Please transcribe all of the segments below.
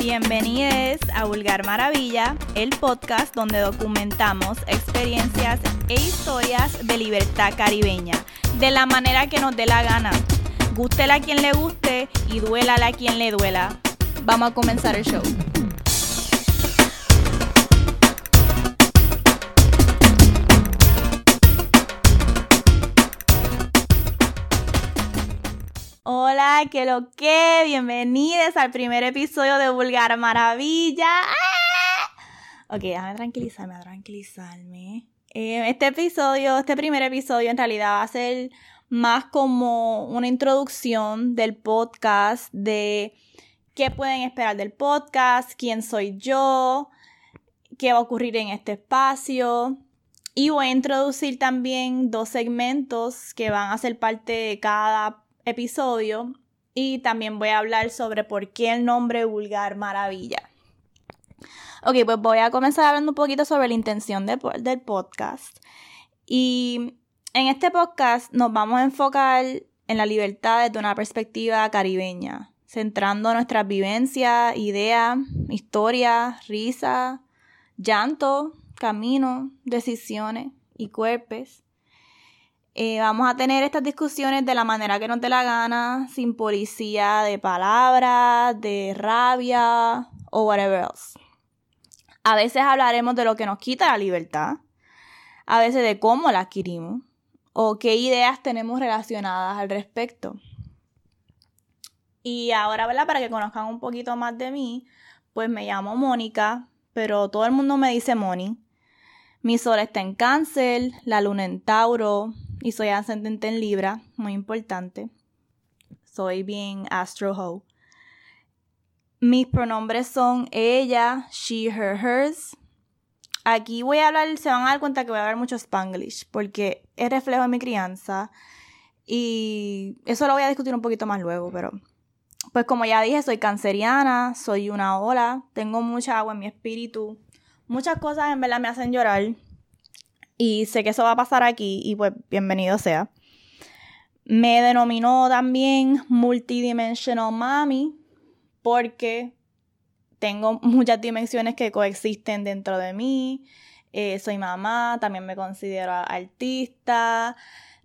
Bienvenidos a Vulgar Maravilla, el podcast donde documentamos experiencias e historias de libertad caribeña, de la manera que nos dé la gana. Gústela quien le guste y duélala a quien le duela. Vamos a comenzar el show. Hola, que lo que, bienvenidos al primer episodio de Vulgar Maravilla. ¡Ah! Ok, déjame tranquilizarme, a tranquilizarme. Eh, este episodio, este primer episodio en realidad va a ser más como una introducción del podcast, de qué pueden esperar del podcast, quién soy yo, qué va a ocurrir en este espacio. Y voy a introducir también dos segmentos que van a ser parte de cada episodio y también voy a hablar sobre por qué el nombre vulgar maravilla. Ok, pues voy a comenzar hablando un poquito sobre la intención del podcast. Y en este podcast nos vamos a enfocar en la libertad desde una perspectiva caribeña, centrando nuestras vivencias, ideas, historias, risa, llanto, camino, decisiones y cuerpos eh, vamos a tener estas discusiones de la manera que nos dé la gana, sin policía de palabras, de rabia o whatever else. A veces hablaremos de lo que nos quita la libertad, a veces de cómo la adquirimos o qué ideas tenemos relacionadas al respecto. Y ahora, ¿verdad? Para que conozcan un poquito más de mí, pues me llamo Mónica, pero todo el mundo me dice Moni. Mi sol está en cáncer, la luna en Tauro, y soy ascendente en Libra, muy importante. Soy bien astro ho. Mis pronombres son ella, she, her, hers. Aquí voy a hablar, se van a dar cuenta que voy a hablar mucho spanglish, porque es reflejo de mi crianza. Y eso lo voy a discutir un poquito más luego, pero pues como ya dije, soy canceriana, soy una ola, tengo mucha agua en mi espíritu. Muchas cosas en verdad me hacen llorar. Y sé que eso va a pasar aquí y pues bienvenido sea. Me denominó también multidimensional mami porque tengo muchas dimensiones que coexisten dentro de mí. Eh, soy mamá, también me considero artista,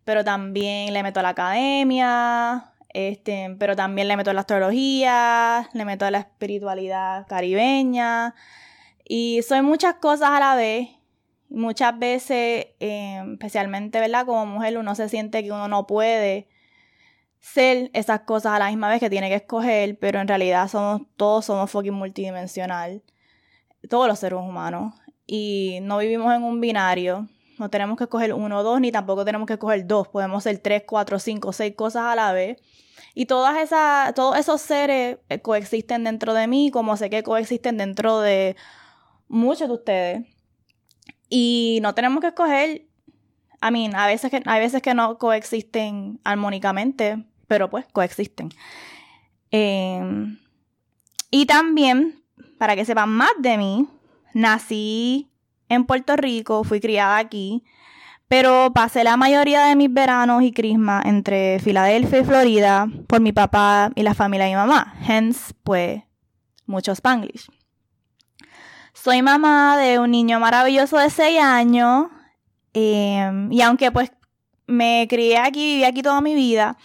pero también le meto a la academia, este, pero también le meto a la astrología, le meto a la espiritualidad caribeña. Y soy muchas cosas a la vez Muchas veces, eh, especialmente, ¿verdad? Como mujer, uno se siente que uno no puede ser esas cosas a la misma vez que tiene que escoger, pero en realidad somos, todos somos fucking multidimensional. Todos los seres humanos. Y no vivimos en un binario. No tenemos que escoger uno o dos, ni tampoco tenemos que escoger dos. Podemos ser tres, cuatro, cinco, seis cosas a la vez. Y todas esas, todos esos seres eh, coexisten dentro de mí, como sé que coexisten dentro de muchos de ustedes. Y no tenemos que escoger, I mean, a veces que, hay veces que no coexisten armónicamente, pero pues coexisten. Em, y también, para que sepan más de mí, nací en Puerto Rico, fui criada aquí, pero pasé la mayoría de mis veranos y crismas entre Filadelfia y Florida por mi papá y la familia de mi mamá. Hence, pues, mucho spanglish. Soy mamá de un niño maravilloso de 6 años. Em, y aunque pues me crié aquí, viví aquí toda mi vida,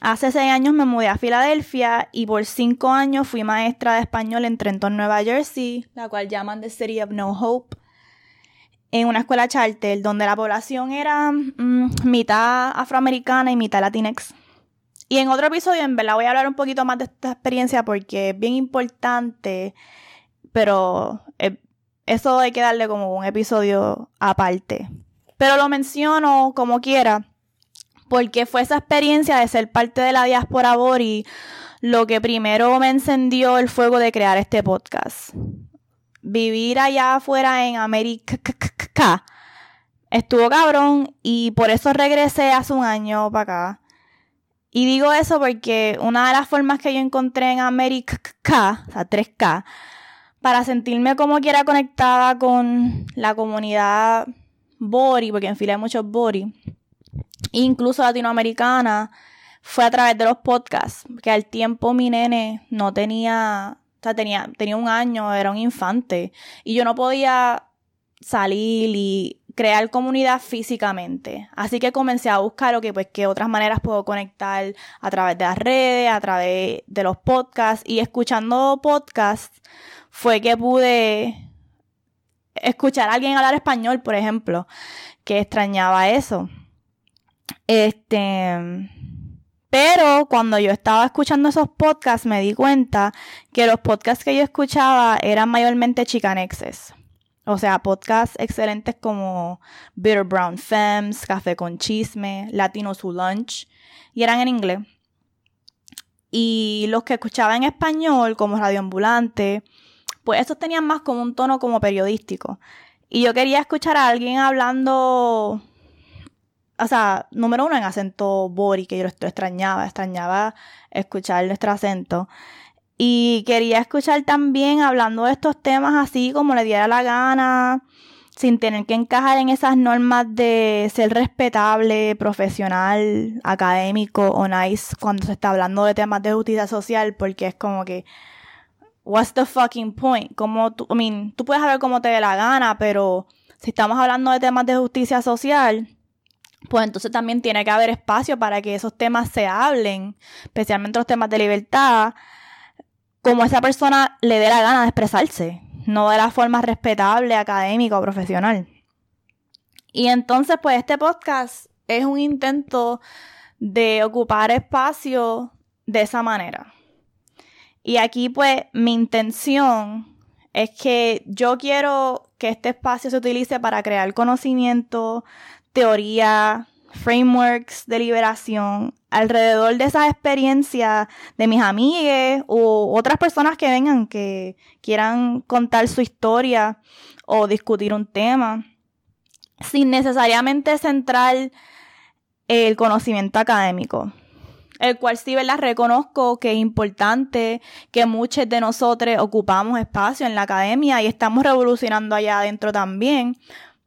hace 6 años me mudé a Filadelfia y por 5 años fui maestra de español en Trenton, Nueva Jersey, la cual llaman The City of No Hope, en una escuela charter donde la población era mm, mitad afroamericana y mitad latinex. Y en otro episodio, en verdad, voy a hablar un poquito más de esta experiencia porque es bien importante pero eh, eso hay que darle como un episodio aparte. Pero lo menciono como quiera, porque fue esa experiencia de ser parte de la diáspora Bori lo que primero me encendió el fuego de crear este podcast. Vivir allá afuera en América estuvo cabrón y por eso regresé hace un año para acá. Y digo eso porque una de las formas que yo encontré en América, o sea, 3K, para sentirme como quiera conectada con la comunidad Bori, porque en fila hay muchos Bori, incluso latinoamericana, fue a través de los podcasts, que al tiempo mi nene no tenía, sea, tenía, tenía un año, era un infante. Y yo no podía salir y crear comunidad físicamente. Así que comencé a buscar, ok, pues qué otras maneras puedo conectar a través de las redes, a través de los podcasts. Y escuchando podcasts fue que pude escuchar a alguien hablar español, por ejemplo, que extrañaba eso. Este. Pero cuando yo estaba escuchando esos podcasts me di cuenta que los podcasts que yo escuchaba eran mayormente chicanexes. O sea, podcasts excelentes como Bitter Brown Femmes, Café con Chisme, Latinos Who Lunch, y eran en inglés. Y los que escuchaba en español, como Radio Ambulante, pues estos tenían más como un tono como periodístico. Y yo quería escuchar a alguien hablando, o sea, número uno en acento bori, que yo lo extrañaba, extrañaba escuchar nuestro acento. Y quería escuchar también hablando de estos temas así como le diera la gana, sin tener que encajar en esas normas de ser respetable, profesional, académico o nice cuando se está hablando de temas de justicia social, porque es como que, what's the fucking point? Como tú, I mean, tú puedes saber cómo te dé la gana, pero si estamos hablando de temas de justicia social, pues entonces también tiene que haber espacio para que esos temas se hablen, especialmente los temas de libertad como esa persona le dé la gana de expresarse, no de la forma respetable, académica o profesional. Y entonces, pues este podcast es un intento de ocupar espacio de esa manera. Y aquí, pues, mi intención es que yo quiero que este espacio se utilice para crear conocimiento, teoría, frameworks de liberación alrededor de esas experiencias de mis amigas o otras personas que vengan que quieran contar su historia o discutir un tema sin necesariamente centrar el conocimiento académico el cual sí, ¿verdad? Reconozco que es importante que muchos de nosotros ocupamos espacio en la academia y estamos revolucionando allá adentro también,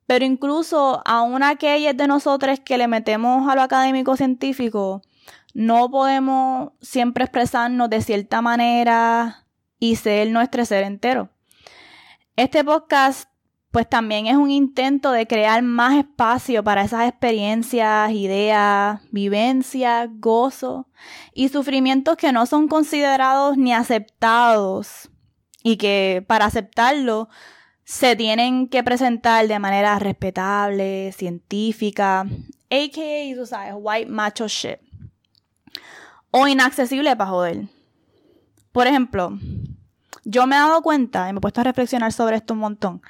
pero incluso aún aquellos de nosotros que le metemos a lo académico científico, no podemos siempre expresarnos de cierta manera y ser nuestro ser entero. Este podcast pues también es un intento de crear más espacio para esas experiencias, ideas, vivencias, gozo y sufrimientos que no son considerados ni aceptados y que para aceptarlo se tienen que presentar de manera respetable, científica, a.k.a. sabes, white macho shit. O inaccesible para joder. Por ejemplo, yo me he dado cuenta, y me he puesto a reflexionar sobre esto un montón,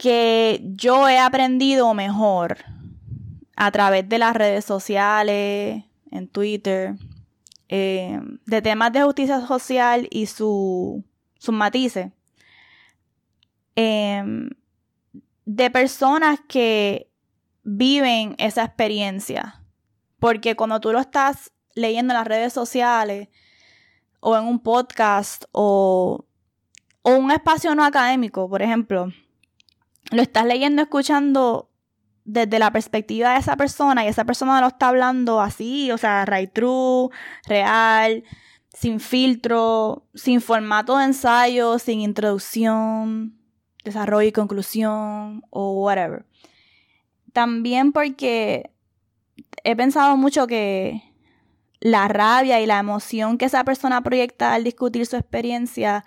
que yo he aprendido mejor a través de las redes sociales, en Twitter, eh, de temas de justicia social y su, sus matices Em, de personas que viven esa experiencia. Porque cuando tú lo estás leyendo en las redes sociales o en un podcast o, o un espacio no académico, por ejemplo, lo estás leyendo, escuchando desde la perspectiva de esa persona y esa persona lo está hablando así, o sea, right true, real, sin filtro, sin formato de ensayo, sin introducción, desarrollo y conclusión o whatever. También porque he pensado mucho que la rabia y la emoción que esa persona proyecta al discutir su experiencia,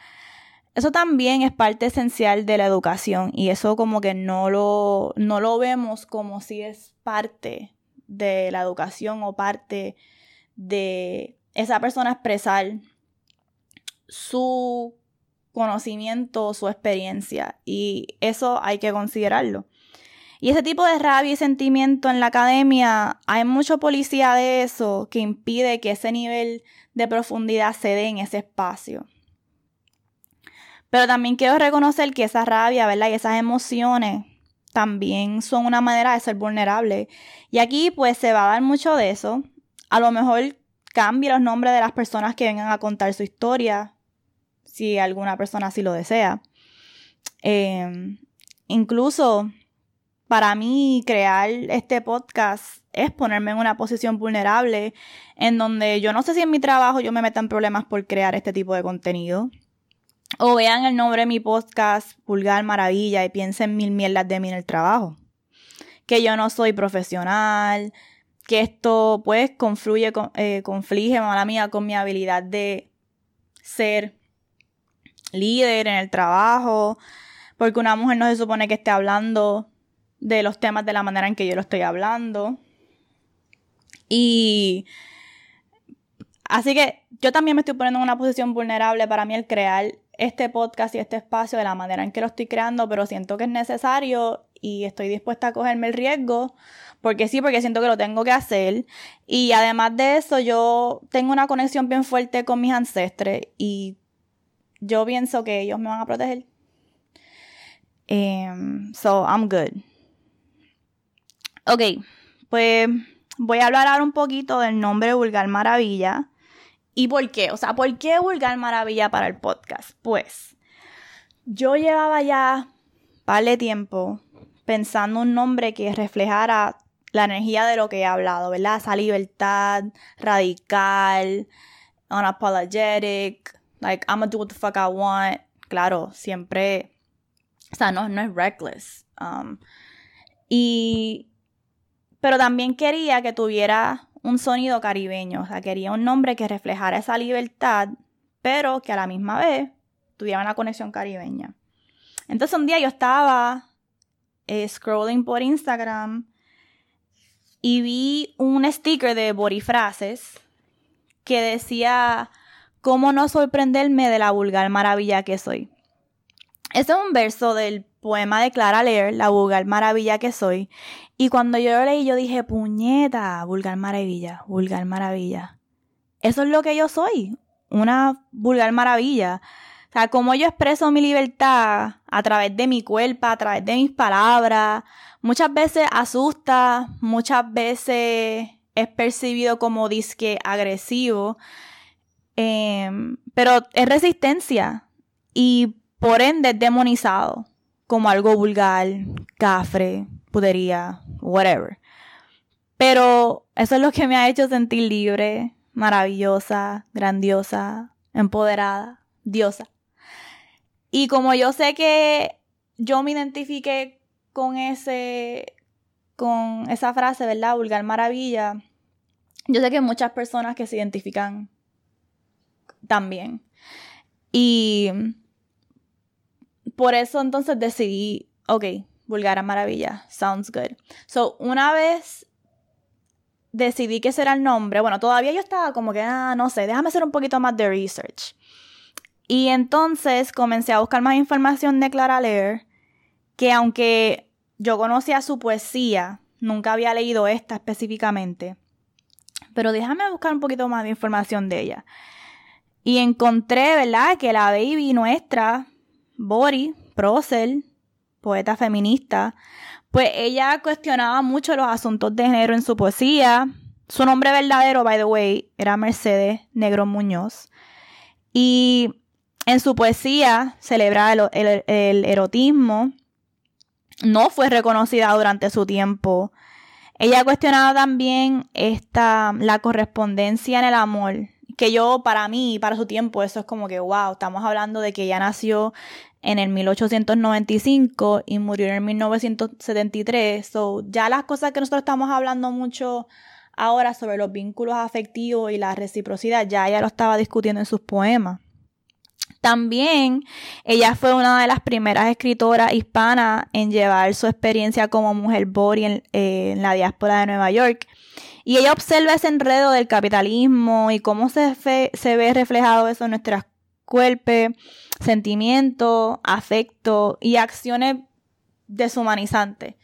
eso también es parte esencial de la educación y eso como que no lo, no lo vemos como si es parte de la educación o parte de esa persona expresar su conocimiento, su experiencia. Y eso hay que considerarlo. Y ese tipo de rabia y sentimiento en la academia, hay mucho policía de eso que impide que ese nivel de profundidad se dé en ese espacio. Pero también quiero reconocer que esa rabia, ¿verdad? Y esas emociones también son una manera de ser vulnerable. Y aquí pues se va a dar mucho de eso. A lo mejor cambie los nombres de las personas que vengan a contar su historia, si alguna persona así lo desea. Em, incluso para mí crear este podcast es ponerme en una posición vulnerable en donde yo no sé si en mi trabajo yo me meta en problemas por crear este tipo de contenido. O vean el nombre de mi podcast, Vulgar Maravilla, y piensen mil mierdas de mí en el trabajo. Que yo no soy profesional, que esto pues confluye, eh, conflige, mala mía, con mi habilidad de ser líder en el trabajo, porque una mujer no se supone que esté hablando de los temas de la manera en que yo lo estoy hablando. Y así que yo también me estoy poniendo en una posición vulnerable para mí el crear este podcast y este espacio de la manera en que lo estoy creando, pero siento que es necesario y estoy dispuesta a cogerme el riesgo porque sí, porque siento que lo tengo que hacer. Y además de eso, yo tengo una conexión bien fuerte con mis ancestres y yo pienso que ellos me van a proteger. Um, so, I'm good. Ok, pues voy a hablar ahora un poquito del nombre Vulgar Maravilla. ¿Y por qué? O sea, ¿por qué Vulgar Maravilla para el podcast? Pues yo llevaba ya de tiempo pensando un nombre que reflejara la energía de lo que he hablado, ¿verdad? Esa libertad radical, unapologetic, like, I'm gonna do what the fuck I want. Claro, siempre, o sea, no, no es reckless. Um, y, pero también quería que tuviera un sonido caribeño, o sea, quería un nombre que reflejara esa libertad, pero que a la misma vez tuviera una conexión caribeña. Entonces un día yo estaba eh, scrolling por Instagram y vi un sticker de Borifrases que decía, ¿cómo no sorprenderme de la vulgar maravilla que soy? Ese es un verso del poema de Clara Leer, La vulgar maravilla que soy. Y cuando yo lo leí, yo dije, puñeta, vulgar maravilla, vulgar maravilla. Eso es lo que yo soy, una vulgar maravilla. O sea, cómo yo expreso mi libertad a través de mi cuerpo, a través de mis palabras. Muchas veces asusta, muchas veces es percibido como disque agresivo. Em, pero es resistencia y por ende es demonizado como algo vulgar, cafre, pudería, whatever. Pero eso es lo que me ha hecho sentir libre, maravillosa, grandiosa, empoderada, diosa. Y como yo sé que yo me identifique con ese, con esa frase, ¿verdad? Vulgar maravilla. Yo sé que hay muchas personas que se identifican también. Y por eso entonces decidí, ok, vulgar maravilla, sounds good. So, una vez decidí que ese era el nombre, bueno, todavía yo estaba como que, ah, no sé, déjame hacer un poquito más de research. Y entonces comencé a buscar más información de Clara Lear, que aunque yo conocía su poesía, nunca había leído esta específicamente. Pero déjame buscar un poquito más de información de ella. Y encontré, ¿verdad?, que la baby nuestra, Bori Procel, poeta feminista, pues ella cuestionaba mucho los asuntos de género en su poesía. Su nombre verdadero, by the way, era Mercedes Negro Muñoz. Y en su poesía celebra el, erotismo. No fue reconocida durante su tiempo. Ella cuestionaba también esta, la correspondencia en el amor. Que yo, para mí, para su tiempo, eso es como que, wow, estamos hablando de que ella nació en el 1895 y murió en el 1973. So, ya las cosas que nosotros estamos hablando mucho ahora sobre los vínculos afectivos y la reciprocidad, ya ella lo estaba discutiendo en sus poemas. También ella fue una de las primeras escritoras hispanas en llevar su experiencia como mujer bori en, en, la diáspora de Nueva York. Y ella observa ese enredo del capitalismo y cómo se, se ve reflejado eso en nuestras cuerpos, sentimientos, afecto y acciones deshumanizantes.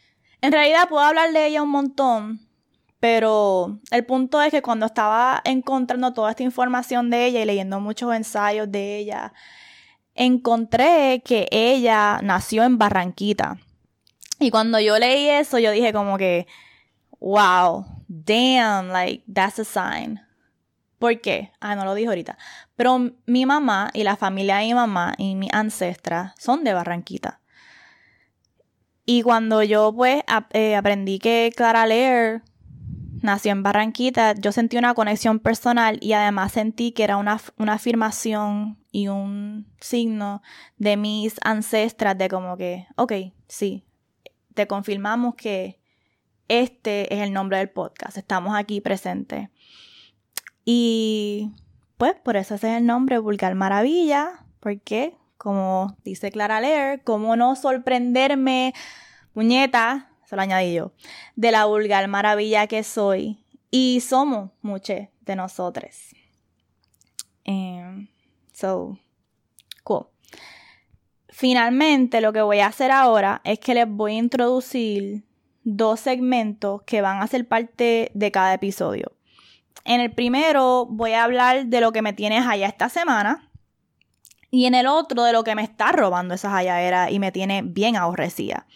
En realidad puedo hablar de ella un montón, pero el punto es que cuando estaba encontrando toda esta información de ella y leyendo muchos ensayos de ella, encontré que ella nació en Barranquita. Y cuando yo leí eso, yo dije como que, wow, damn, like, that's a sign. ¿Por qué? Ah, no lo dije ahorita. Pero mi mamá y la familia de mi mamá y mi ancestra son de Barranquita. Y cuando yo pues eh, aprendí que Clara Lear nació en Barranquita, yo sentí una conexión personal y además sentí que era una, una afirmación y un signo de mis ancestras de como que, ok, sí, te confirmamos que este es el nombre del podcast, estamos aquí presentes. Y pues por eso ese es el nombre, Vulgar Maravilla, porque como dice Clara Lear, cómo no sorprenderme, puñeta, se lo añadí yo, de la vulgar maravilla que soy. Y somos muchos de nosotros. Em, so, cool. Finalmente, lo que voy a hacer ahora es que les voy a introducir dos segmentos que van a ser parte de cada episodio. En el primero voy a hablar de lo que me tienes allá esta semana y en el otro de lo que me está robando esa halladera y me tiene bien aborrecida.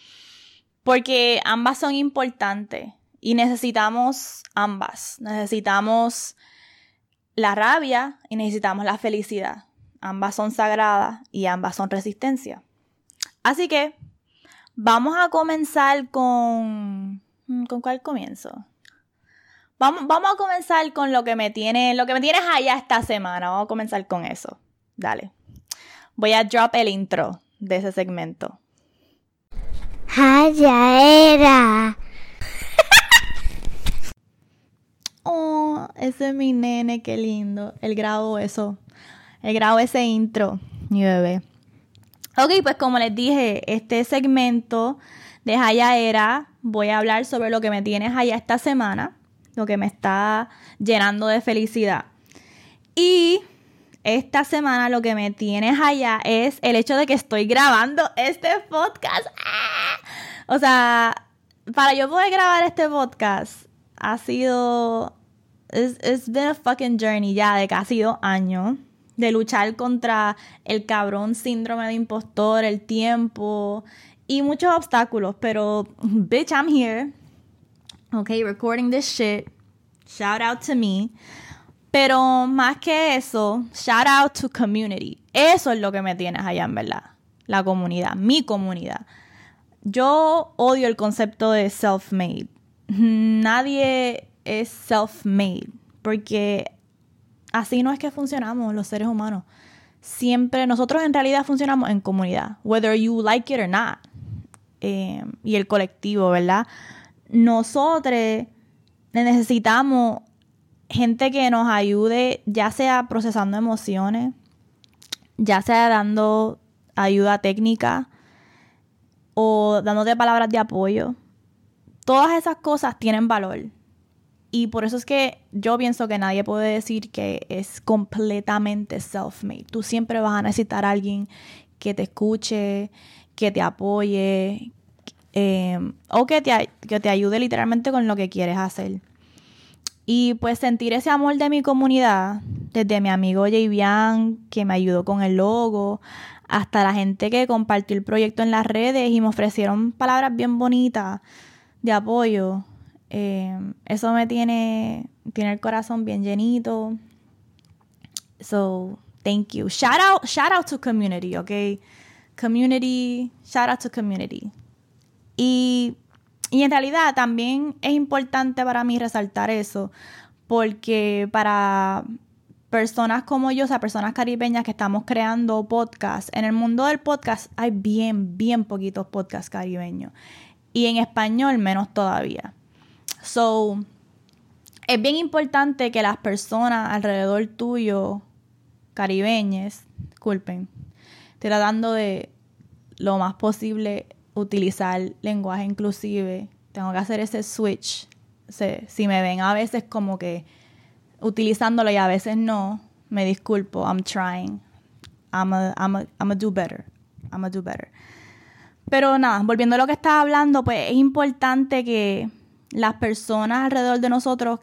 Porque ambas son importantes y necesitamos ambas. Necesitamos la rabia y necesitamos la felicidad. Ambas son sagradas y ambas son resistencia. Así que vamos a comenzar con... Mm, ¿Con cuál comienzo? Vamos, vamos a comenzar con lo que me tiene, lo que me tienes allá esta semana. Vamos a comenzar con eso. Dale. Voy a drop el intro de ese segmento. ya era. oh, ese es mi nene, qué lindo. Él grabó eso. Él grabó ese intro, mi bebé. Ok, pues como les dije, este segmento de Jaya Era, voy a hablar sobre lo que me tienes allá esta semana, lo que me está llenando de felicidad. Y esta semana lo que me tienes allá es el hecho de que estoy grabando este podcast. ¡Ah! O sea, para yo poder grabar este podcast ha sido. It's, been a fucking journey ya de casi dos años. De luchar contra el cabrón síndrome de impostor, el tiempo y muchos obstáculos. Pero, bitch, I'm here. Okay, recording this shit. Shout out to me. Pero más que eso, shout out to community. Eso es lo que me tienes allá, en verdad. La comunidad, mi comunidad. Yo odio el concepto de self-made. Nadie es self-made porque así no es que funcionamos los seres humanos. Siempre, nosotros en realidad funcionamos en comunidad, whether you like it or not. Eh, y el colectivo, ¿verdad? Nosotros necesitamos gente que nos ayude, ya sea procesando emociones, ya sea dando ayuda técnica o dándote palabras de apoyo. Todas esas cosas tienen valor. Y por eso es que yo pienso que nadie puede decir que es completamente self-made. Tú siempre vas a necesitar a alguien que te escuche, que te apoye eh, o que te, que te ayude literalmente con lo que quieres hacer. Y pues sentir ese amor de mi comunidad, desde mi amigo Bian, que me ayudó con el logo, hasta la gente que compartió el proyecto en las redes y me ofrecieron palabras bien bonitas de apoyo. Eh, eso me tiene, tiene el corazón bien llenito. So, thank you. Shout out, shout out to community, okay? Community, shout out to community. Y y en realidad también es importante para mí resaltar eso, porque para personas como yo, o sea, personas caribeñas que estamos creando podcasts, en el mundo del podcast hay bien, bien poquitos podcasts caribeños. Y en español menos todavía. So, es bien importante que las personas alrededor tuyo, caribeñas, disculpen, tratando de lo más posible utilizar lenguaje inclusive, tengo que hacer ese switch. si me ven a veces como que utilizándolo y a veces no, me disculpo, I'm trying. I'm a, I'm I'm a do better. I'm a do better. Pero nada, volviendo a lo que estaba hablando, pues es importante que las personas alrededor de nosotros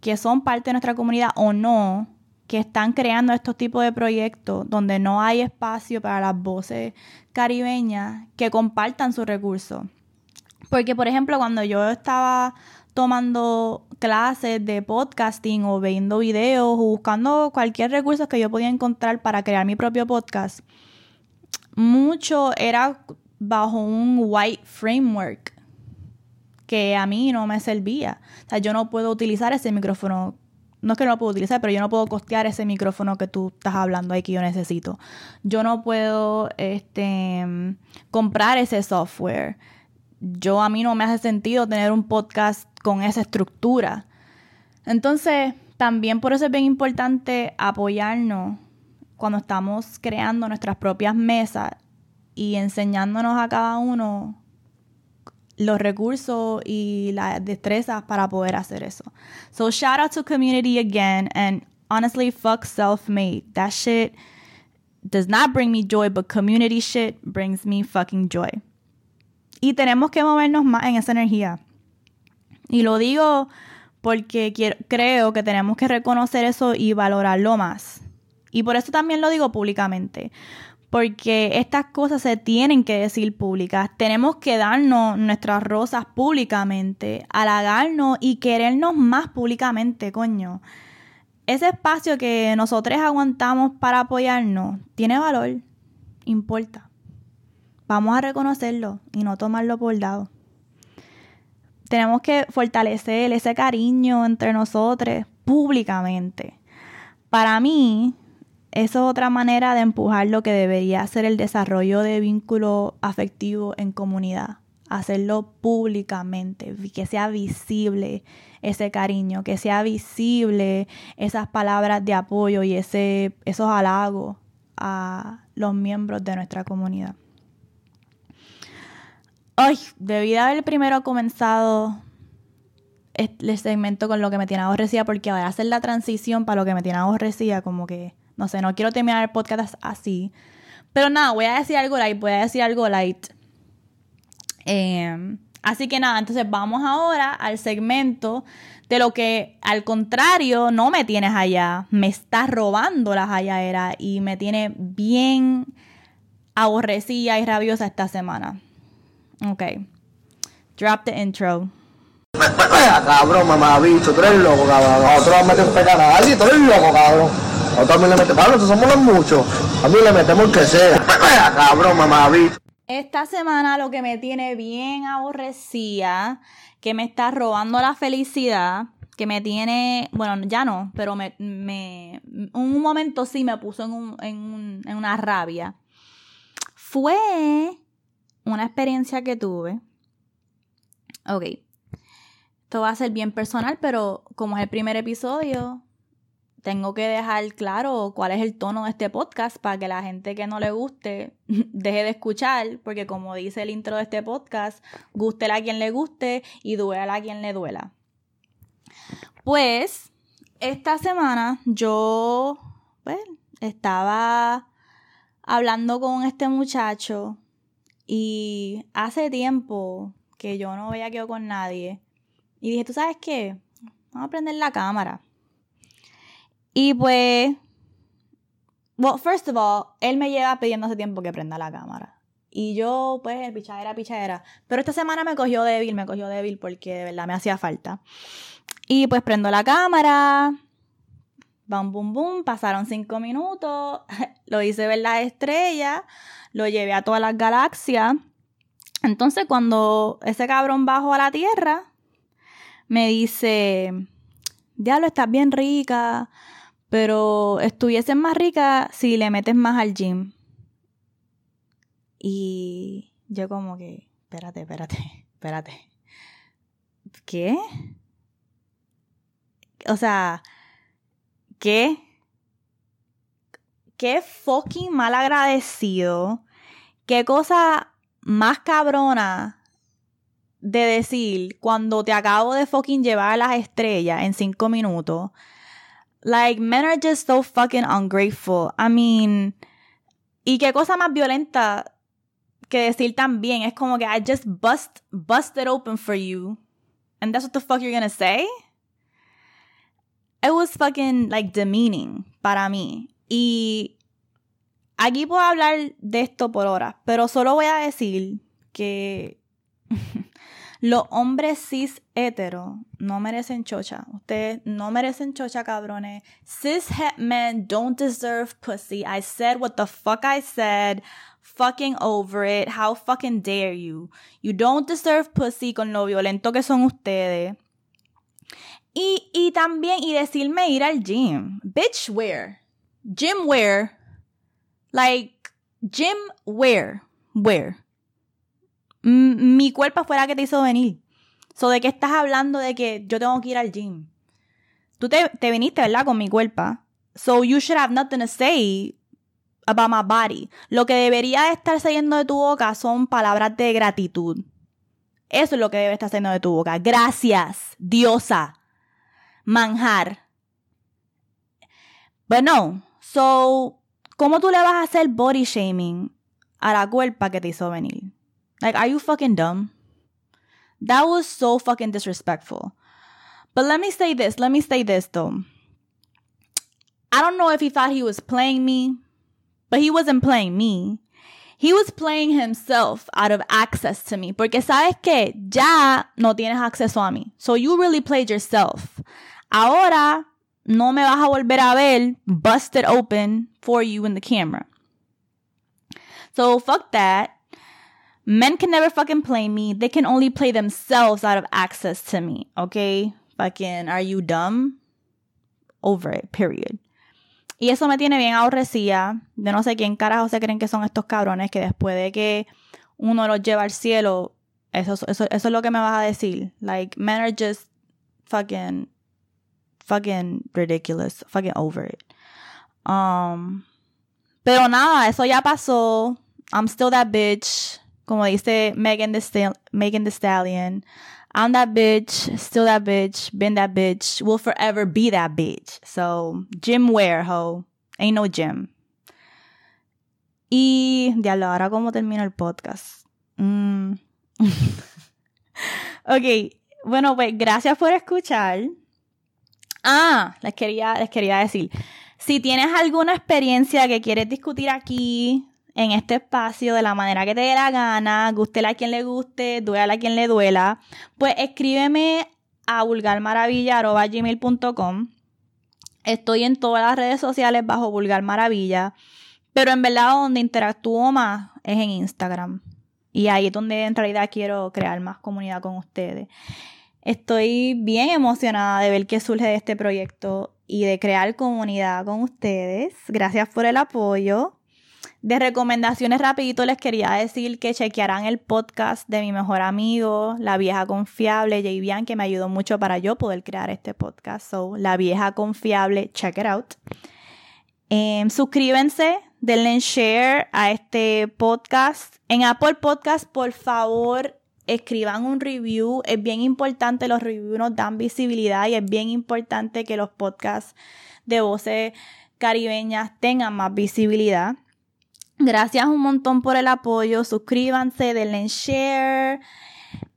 que son parte de nuestra comunidad o no, que están creando estos tipos de proyectos donde no hay espacio para las voces caribeñas que compartan sus recursos. Porque, por ejemplo, cuando yo estaba tomando clases de podcasting o viendo videos o buscando cualquier recurso que yo podía encontrar para crear mi propio podcast, mucho era bajo un white framework que a mí no me servía. O sea, yo no puedo utilizar ese micrófono. No es que no lo puedo utilizar, pero yo no puedo costear ese micrófono que tú estás hablando ahí que yo necesito. Yo no puedo este, comprar ese software. Yo a mí no me hace sentido tener un podcast con esa estructura. Entonces, también por eso es bien importante apoyarnos cuando estamos creando nuestras propias mesas y enseñándonos a cada uno los recursos y las destrezas para poder hacer eso. So shout out to community again and honestly fuck self-made. That shit does not bring me joy, but community shit brings me fucking joy. Y tenemos que movernos más en esa energía. Y lo digo porque creo que tenemos que reconocer eso y valorarlo más. Y por eso también lo digo públicamente porque estas cosas se tienen que decir públicas. Tenemos que darnos nuestras rosas públicamente, halagarnos y querernos más públicamente, coño. Ese espacio que nosotros aguantamos para apoyarnos tiene valor, importa. Vamos a reconocerlo y no tomarlo por dado. Tenemos que fortalecer ese cariño entre nosotros públicamente. Para mí, eso es otra manera de empujar lo que debería ser el desarrollo de vínculo afectivo en comunidad. Hacerlo públicamente, que sea visible ese cariño, que sea visible esas palabras de apoyo y ese, esos halagos a los miembros de nuestra comunidad. Ay, debí haber primero comenzado el segmento con lo que me tiene aborrecida porque ahora hacer la transición para lo que me tiene aborrecida como que no sé, no quiero terminar el podcast así. Pero nada, voy a decir algo light, voy a decir algo light. Em, así que nada, entonces vamos ahora al segmento de lo que al contrario no me tienes allá, me estás robando la era y me tiene bien aborrecida y rabiosa esta semana. Ok. Drop the intro. Cabrón, mamá, bicho, tú eres loco, cabrón. Nosotros vamos a meter un pecado a alguien, tú eres loco, cabrón. Nosotros también le metemos, nosotros somos los muchos. A mí le metemos que sea. Cabrón, mamá, Esta semana lo que me tiene bien aborrecida, que me está robando la felicidad, que me tiene, bueno, ya no, pero me, me un momento sí me puso en, un, en, un, en una rabia. Fue una experiencia que tuve. Ok. Esto va a ser bien personal, pero como es el primer episodio, tengo que dejar claro cuál es el tono de este podcast para que la gente que no le guste deje de escuchar, porque como dice el intro de este podcast, guste a quien le guste y duela a quien le duela. Pues, esta semana yo pues, estaba hablando con este muchacho y hace tiempo que yo no veía que con nadie. Y dije, ¿tú sabes qué? Vamos a prender la cámara. Y pues, well, first of all, él me lleva pidiendo hace tiempo que prenda la cámara. Y yo, pues, pichadera, pichadera. Pero esta semana me cogió débil, me cogió débil porque de verdad me hacía falta. Y pues prendo la cámara. Bam, bum, bum. Pasaron cinco minutos. Lo hice ver la estrella. Lo llevé a todas las galaxias. Entonces, cuando ese cabrón bajó a la tierra, me dice: Diablo, estás bien rica pero estuviese más rica si le metes más al gym. Y yo como que, espérate, espérate, espérate. ¿Qué? O sea, ¿qué? Qué fucking mal agradecido. Qué cosa más cabrona de decir cuando te acabo de fucking llevar a las estrellas en cinco minutos Like, men are just so fucking ungrateful. I mean, y qué cosa más violenta que decir también. Es como que I just bust, busted open for you. And that's what the fuck you're gonna say? It was fucking, like, demeaning para mí. Y aquí puedo hablar de esto por horas, pero solo voy a decir que Los hombres cis hetero no merecen chocha. Ustedes no merecen chocha, cabrones. Cis het men don't deserve pussy. I said what the fuck I said. fucking over it. How fucking dare you? You don't deserve pussy con lo violento que son ustedes. Y, y también, y decirme ir al gym. Bitch, where? Gym where? Like, gym where? Where? Mi cuerpo fue la que te hizo venir. So, ¿de qué estás hablando de que yo tengo que ir al gym? Tú te, te viniste, ¿verdad? Con mi cuerpo. So, you should have nothing to say about my body. Lo que debería estar saliendo de tu boca son palabras de gratitud. Eso es lo que debe estar saliendo de tu boca. Gracias, diosa. Manjar. But no. So, ¿cómo tú le vas a hacer body shaming a la cuerpa que te hizo venir? Like, are you fucking dumb? That was so fucking disrespectful. But let me say this, let me say this though. I don't know if he thought he was playing me, but he wasn't playing me. He was playing himself out of access to me. Porque sabes que ya no tienes acceso a mí. So you really played yourself. Ahora no me vas a volver a ver busted open for you in the camera. So fuck that. Men can never fucking play me. They can only play themselves out of access to me. Okay? Fucking, are you dumb? Over it, period. Y eso me tiene bien aborrecida. De no sé quién carajo se creen que son estos cabrones que después de que uno los lleva al cielo, eso, eso, eso es lo que me vas a decir. Like, men are just fucking, fucking ridiculous. Fucking over it. Um, pero nada, eso ya pasó. I'm still that bitch como dice Megan the Megan the Stallion, I'm that bitch, still that bitch, been that bitch, will forever be that bitch. So, gym wear, ho. Ain't no gym. Y, diablo, ahora cómo termino el podcast. Mm. ok, bueno, pues gracias por escuchar. Ah, les quería, les quería decir, si tienes alguna experiencia que quieres discutir aquí, en este espacio de la manera que te dé la gana, guste a quien le guste, duela a quien le duela, pues escríbeme a vulgarmaravilla.gmail.com. Estoy en todas las redes sociales bajo Vulgar Maravilla, pero en verdad donde interactúo más es en Instagram. Y ahí es donde en realidad quiero crear más comunidad con ustedes. Estoy bien emocionada de ver qué surge de este proyecto y de crear comunidad con ustedes. Gracias por el apoyo. De recomendaciones rapidito les quería decir que chequearán el podcast de mi mejor amigo, la vieja confiable, Jay que me ayudó mucho para yo poder crear este podcast. So, la vieja confiable, check it out. Em, suscríbanse, denle share a este podcast. En Apple Podcast, por favor, escriban un review. Es bien importante, los reviews nos dan visibilidad y es bien importante que los podcasts de voces caribeñas tengan más visibilidad. Gracias un montón por el apoyo. Suscríbanse, denle share.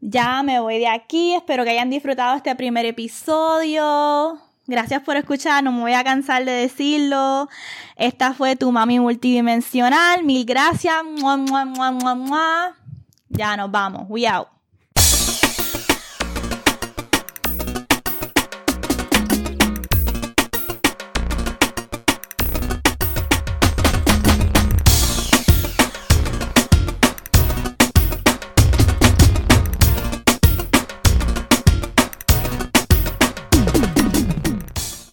Ya me voy de aquí. Espero que hayan disfrutado este primer episodio. Gracias por escuchar. No me voy a cansar de decirlo. Esta fue tu mami multidimensional. Mil gracias. Ya nos vamos. We out.